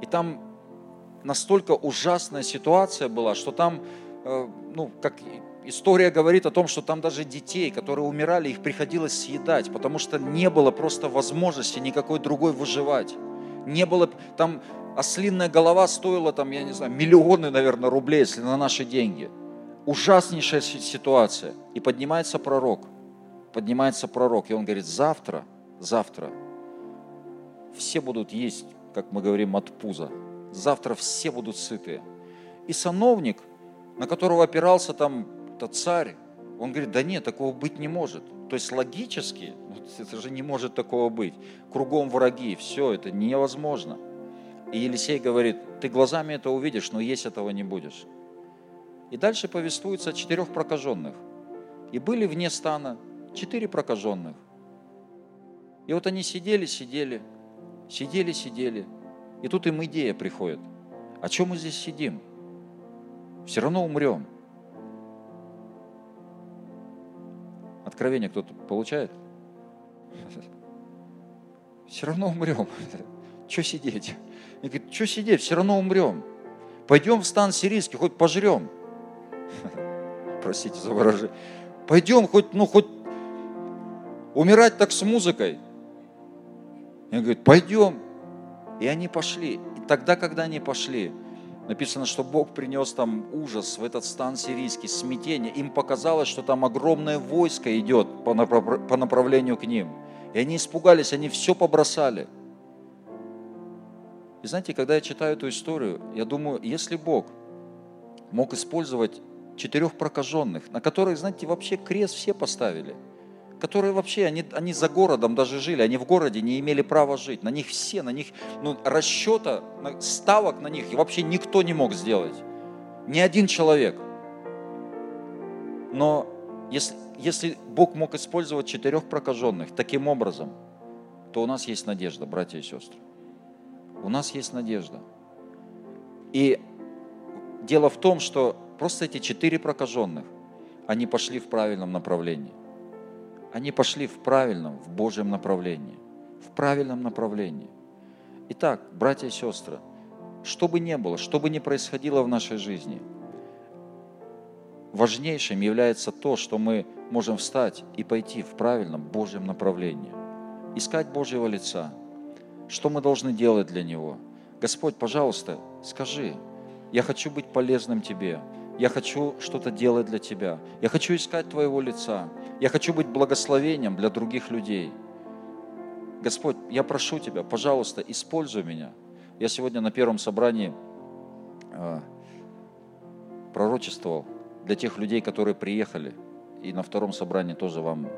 И там настолько ужасная ситуация была, что там, э, ну, как история говорит о том, что там даже детей, которые умирали, их приходилось съедать, потому что не было просто возможности никакой другой выживать. Не было, там ослинная голова стоила, там, я не знаю, миллионы, наверное, рублей, если на наши деньги. Ужаснейшая ситуация. И поднимается пророк, поднимается пророк, и он говорит, завтра, завтра все будут есть, как мы говорим, от пуза. Завтра все будут сытые. И сановник, на которого опирался там царь, он говорит, да нет, такого быть не может. То есть логически, это же не может такого быть. Кругом враги, все, это невозможно. И Елисей говорит, ты глазами это увидишь, но есть этого не будешь. И дальше повествуется о четырех прокаженных. И были вне стана четыре прокаженных. И вот они сидели, сидели, сидели, сидели. И тут им идея приходит. О чем мы здесь сидим? Все равно умрем. Откровение кто-то получает? Все равно умрем. Что сидеть? И говорит, что сидеть, все равно умрем. Пойдем в стан сирийский, хоть пожрем. Простите за выражение. Пойдем хоть, ну хоть умирать так с музыкой. И он говорит, пойдем. И они пошли. И тогда, когда они пошли, написано, что Бог принес там ужас в этот стан сирийский, смятение. Им показалось, что там огромное войско идет по направлению к ним. И они испугались, они все побросали – и знаете, когда я читаю эту историю, я думаю, если Бог мог использовать четырех прокаженных, на которых, знаете, вообще крест все поставили, которые вообще, они, они за городом даже жили, они в городе не имели права жить, на них все, на них, ну, расчета, ставок на них вообще никто не мог сделать, ни один человек. Но если, если Бог мог использовать четырех прокаженных таким образом, то у нас есть надежда, братья и сестры. У нас есть надежда. И дело в том, что просто эти четыре прокаженных, они пошли в правильном направлении. Они пошли в правильном, в Божьем направлении. В правильном направлении. Итак, братья и сестры, что бы ни было, что бы ни происходило в нашей жизни, важнейшим является то, что мы можем встать и пойти в правильном Божьем направлении. Искать Божьего лица – что мы должны делать для Него? Господь, пожалуйста, скажи, я хочу быть полезным Тебе. Я хочу что-то делать для Тебя. Я хочу искать Твоего лица. Я хочу быть благословением для других людей. Господь, я прошу Тебя, пожалуйста, используй меня. Я сегодня на первом собрании э, пророчествовал для тех людей, которые приехали. И на втором собрании тоже вам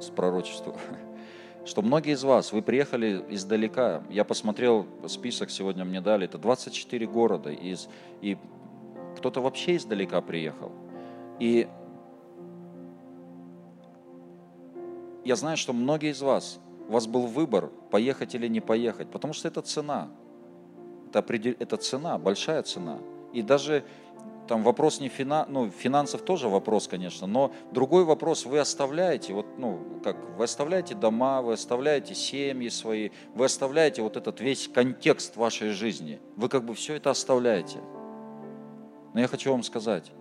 с пророчеством. что многие из вас, вы приехали издалека. Я посмотрел список сегодня мне дали, это 24 города, из, и кто-то вообще издалека приехал. И я знаю, что многие из вас, у вас был выбор, поехать или не поехать, потому что это цена. Это, определ... это цена, большая цена. И даже там вопрос не фина, ну, финансов тоже вопрос, конечно, но другой вопрос, вы оставляете, вот, ну, как, вы оставляете дома, вы оставляете семьи свои, вы оставляете вот этот весь контекст вашей жизни, вы как бы все это оставляете. Но я хочу вам сказать,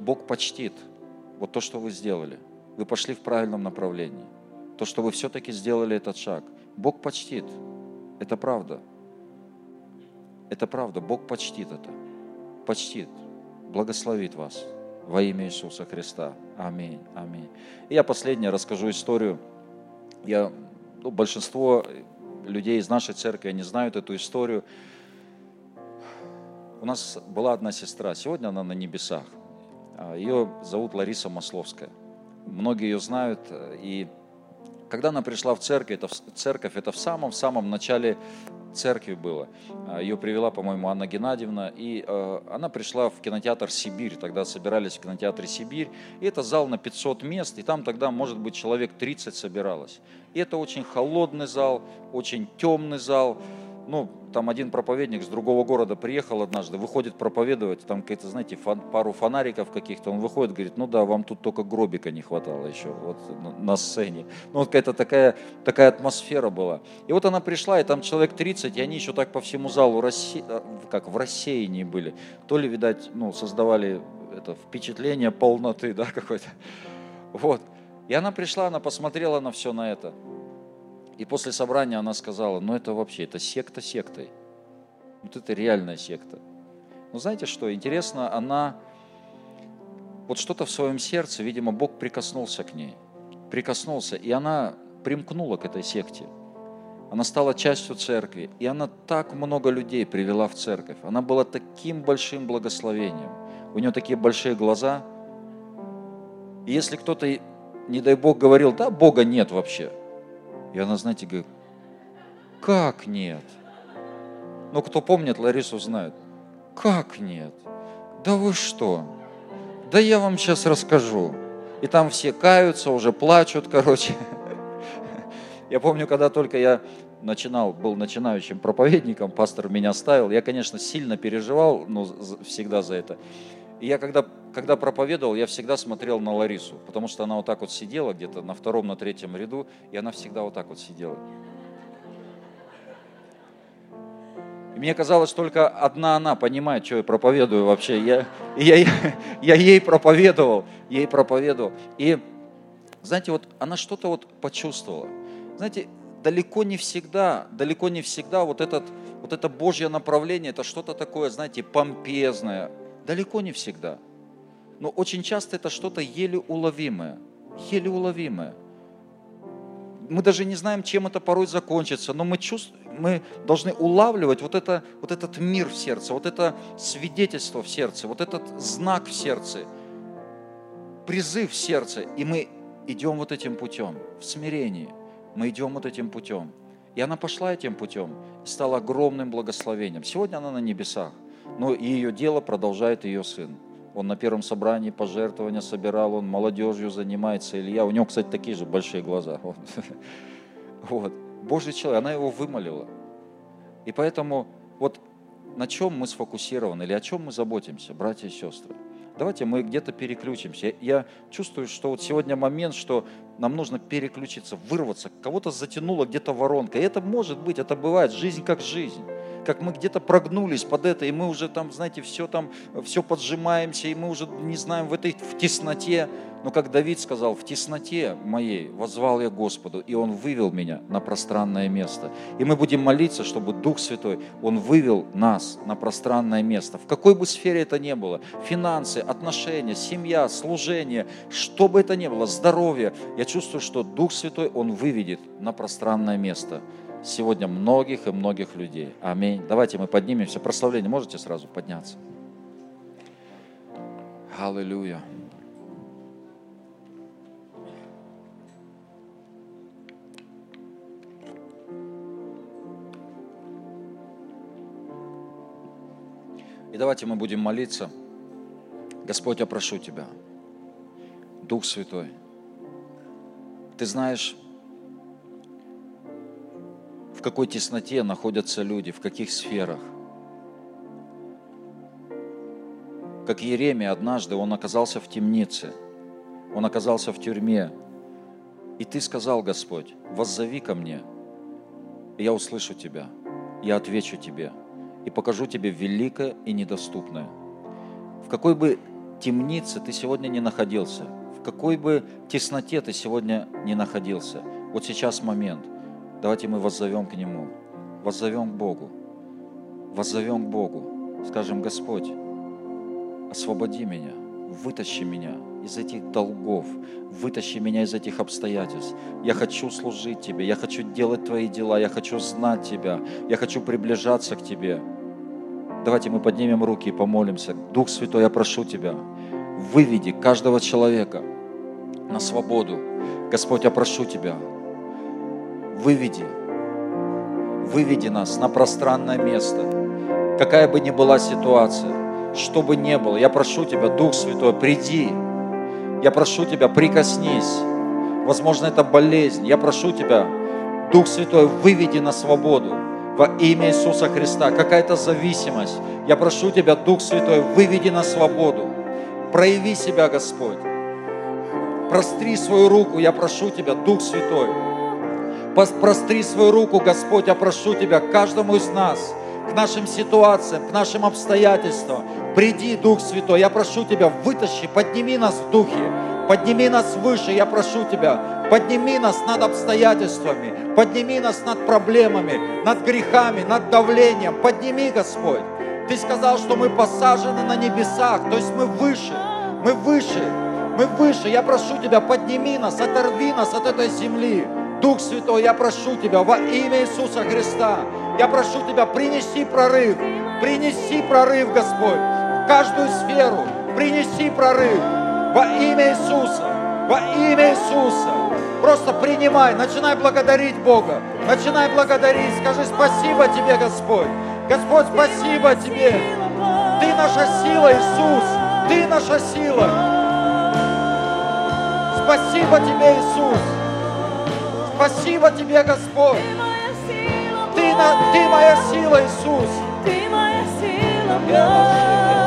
Бог почтит вот то, что вы сделали. Вы пошли в правильном направлении. То, что вы все-таки сделали этот шаг. Бог почтит. Это правда. Это правда. Бог почтит это. Почтит благословит вас во имя Иисуса Христа. Аминь. Аминь. И я последнее расскажу историю. Я, ну, большинство людей из нашей церкви, они знают эту историю. У нас была одна сестра, сегодня она на небесах. А, ее зовут Лариса Масловская. Многие ее знают. И когда она пришла в церковь, это, в церковь, это в самом-самом начале церкви было. А, ее привела, по-моему, Анна Геннадьевна, и э, она пришла в кинотеатр «Сибирь», тогда собирались в кинотеатре «Сибирь», и это зал на 500 мест, и там тогда, может быть, человек 30 собиралось. И это очень холодный зал, очень темный зал, ну, там один проповедник с другого города приехал однажды, выходит проповедовать, там какие-то, знаете, фан, пару фонариков каких-то, он выходит, говорит, ну да, вам тут только гробика не хватало еще вот на сцене. Ну, вот какая-то такая, такая атмосфера была. И вот она пришла, и там человек 30, и они еще так по всему залу, рассе... Э, как в рассеянии были. То ли, видать, ну, создавали это впечатление полноты, да, какой-то. Вот. И она пришла, она посмотрела на все на это. И после собрания она сказала, ну это вообще, это секта сектой. Вот это реальная секта. Но знаете что, интересно, она вот что-то в своем сердце, видимо, Бог прикоснулся к ней. Прикоснулся, и она примкнула к этой секте. Она стала частью церкви, и она так много людей привела в церковь. Она была таким большим благословением. У нее такие большие глаза. И если кто-то, не дай Бог, говорил, да, Бога нет вообще – и она, знаете, говорит, как нет? Ну, кто помнит, Ларису знает. Как нет? Да вы что? Да я вам сейчас расскажу. И там все каются, уже плачут, короче. Я помню, когда только я начинал, был начинающим проповедником, пастор меня ставил, я, конечно, сильно переживал, но всегда за это. И я когда, когда проповедовал, я всегда смотрел на Ларису, потому что она вот так вот сидела где-то на втором, на третьем ряду, и она всегда вот так вот сидела. И мне казалось, только одна она понимает, что я проповедую вообще. Я, я, я, я ей проповедовал, ей проповедовал. И, знаете, вот она что-то вот почувствовала. Знаете, далеко не всегда, далеко не всегда вот, этот, вот это Божье направление, это что-то такое, знаете, помпезное, Далеко не всегда. Но очень часто это что-то еле уловимое. Еле уловимое. Мы даже не знаем, чем это порой закончится, но мы, чувствуем, мы должны улавливать вот, это, вот этот мир в сердце, вот это свидетельство в сердце, вот этот знак в сердце, призыв в сердце. И мы идем вот этим путем, в смирении. Мы идем вот этим путем. И она пошла этим путем и стала огромным благословением. Сегодня она на небесах. Но и ее дело продолжает ее сын. Он на первом собрании пожертвования собирал, он молодежью занимается. Илья, у него, кстати, такие же большие глаза. Вот. вот. Божий человек, она его вымолила. И поэтому вот на чем мы сфокусированы или о чем мы заботимся, братья и сестры. Давайте мы где-то переключимся. Я чувствую, что вот сегодня момент, что нам нужно переключиться, вырваться. Кого-то затянуло где-то воронка. И это может быть, это бывает. Жизнь как жизнь как мы где-то прогнулись под это, и мы уже там, знаете, все там, все поджимаемся, и мы уже не знаем в этой в тесноте. Но как Давид сказал, в тесноте моей возвал я Господу, и Он вывел меня на пространное место. И мы будем молиться, чтобы Дух Святой, Он вывел нас на пространное место. В какой бы сфере это ни было, финансы, отношения, семья, служение, что бы это ни было, здоровье, я чувствую, что Дух Святой, Он выведет на пространное место сегодня многих и многих людей. Аминь. Давайте мы поднимемся. Прославление можете сразу подняться? Аллилуйя. И давайте мы будем молиться. Господь, я прошу Тебя, Дух Святой, Ты знаешь, какой тесноте находятся люди, в каких сферах. Как Еремия однажды, он оказался в темнице, он оказался в тюрьме. И ты сказал, Господь, воззови ко мне, и я услышу тебя, я отвечу тебе, и покажу тебе великое и недоступное. В какой бы темнице ты сегодня не находился, в какой бы тесноте ты сегодня не находился, вот сейчас момент – Давайте мы воззовем к Нему, воззовем к Богу, воззовем к Богу, скажем, Господь, освободи меня, вытащи меня из этих долгов, вытащи меня из этих обстоятельств. Я хочу служить Тебе, я хочу делать Твои дела, я хочу знать Тебя, я хочу приближаться к Тебе. Давайте мы поднимем руки и помолимся. Дух Святой, я прошу Тебя, выведи каждого человека на свободу. Господь, я прошу Тебя, выведи, выведи нас на пространное место, какая бы ни была ситуация, что бы ни было. Я прошу Тебя, Дух Святой, приди. Я прошу Тебя, прикоснись. Возможно, это болезнь. Я прошу Тебя, Дух Святой, выведи на свободу во имя Иисуса Христа. Какая-то зависимость. Я прошу Тебя, Дух Святой, выведи на свободу. Прояви себя, Господь. Простри свою руку, я прошу Тебя, Дух Святой. Простри свою руку, Господь, я прошу Тебя, каждому из нас, к нашим ситуациям, к нашим обстоятельствам. Приди, Дух Святой, я прошу Тебя, вытащи, подними нас в духе, подними нас выше, я прошу Тебя, подними нас над обстоятельствами, подними нас над проблемами, над грехами, над давлением, подними, Господь. Ты сказал, что мы посажены на небесах, то есть мы выше, мы выше, мы выше. Я прошу Тебя, подними нас, оторви нас от этой земли. Дух Святой, я прошу Тебя во имя Иисуса Христа, я прошу Тебя, принеси прорыв, принеси прорыв, Господь, в каждую сферу, принеси прорыв во имя Иисуса, во имя Иисуса. Просто принимай, начинай благодарить Бога, начинай благодарить, скажи спасибо Тебе, Господь. Господь, спасибо Тебе. Ты наша сила, Иисус, Ты наша сила. Спасибо Тебе, Иисус. Спасибо Тебе, Господь. Ты, на, ты моя сила, Иисус. Ты моя сила, Бог.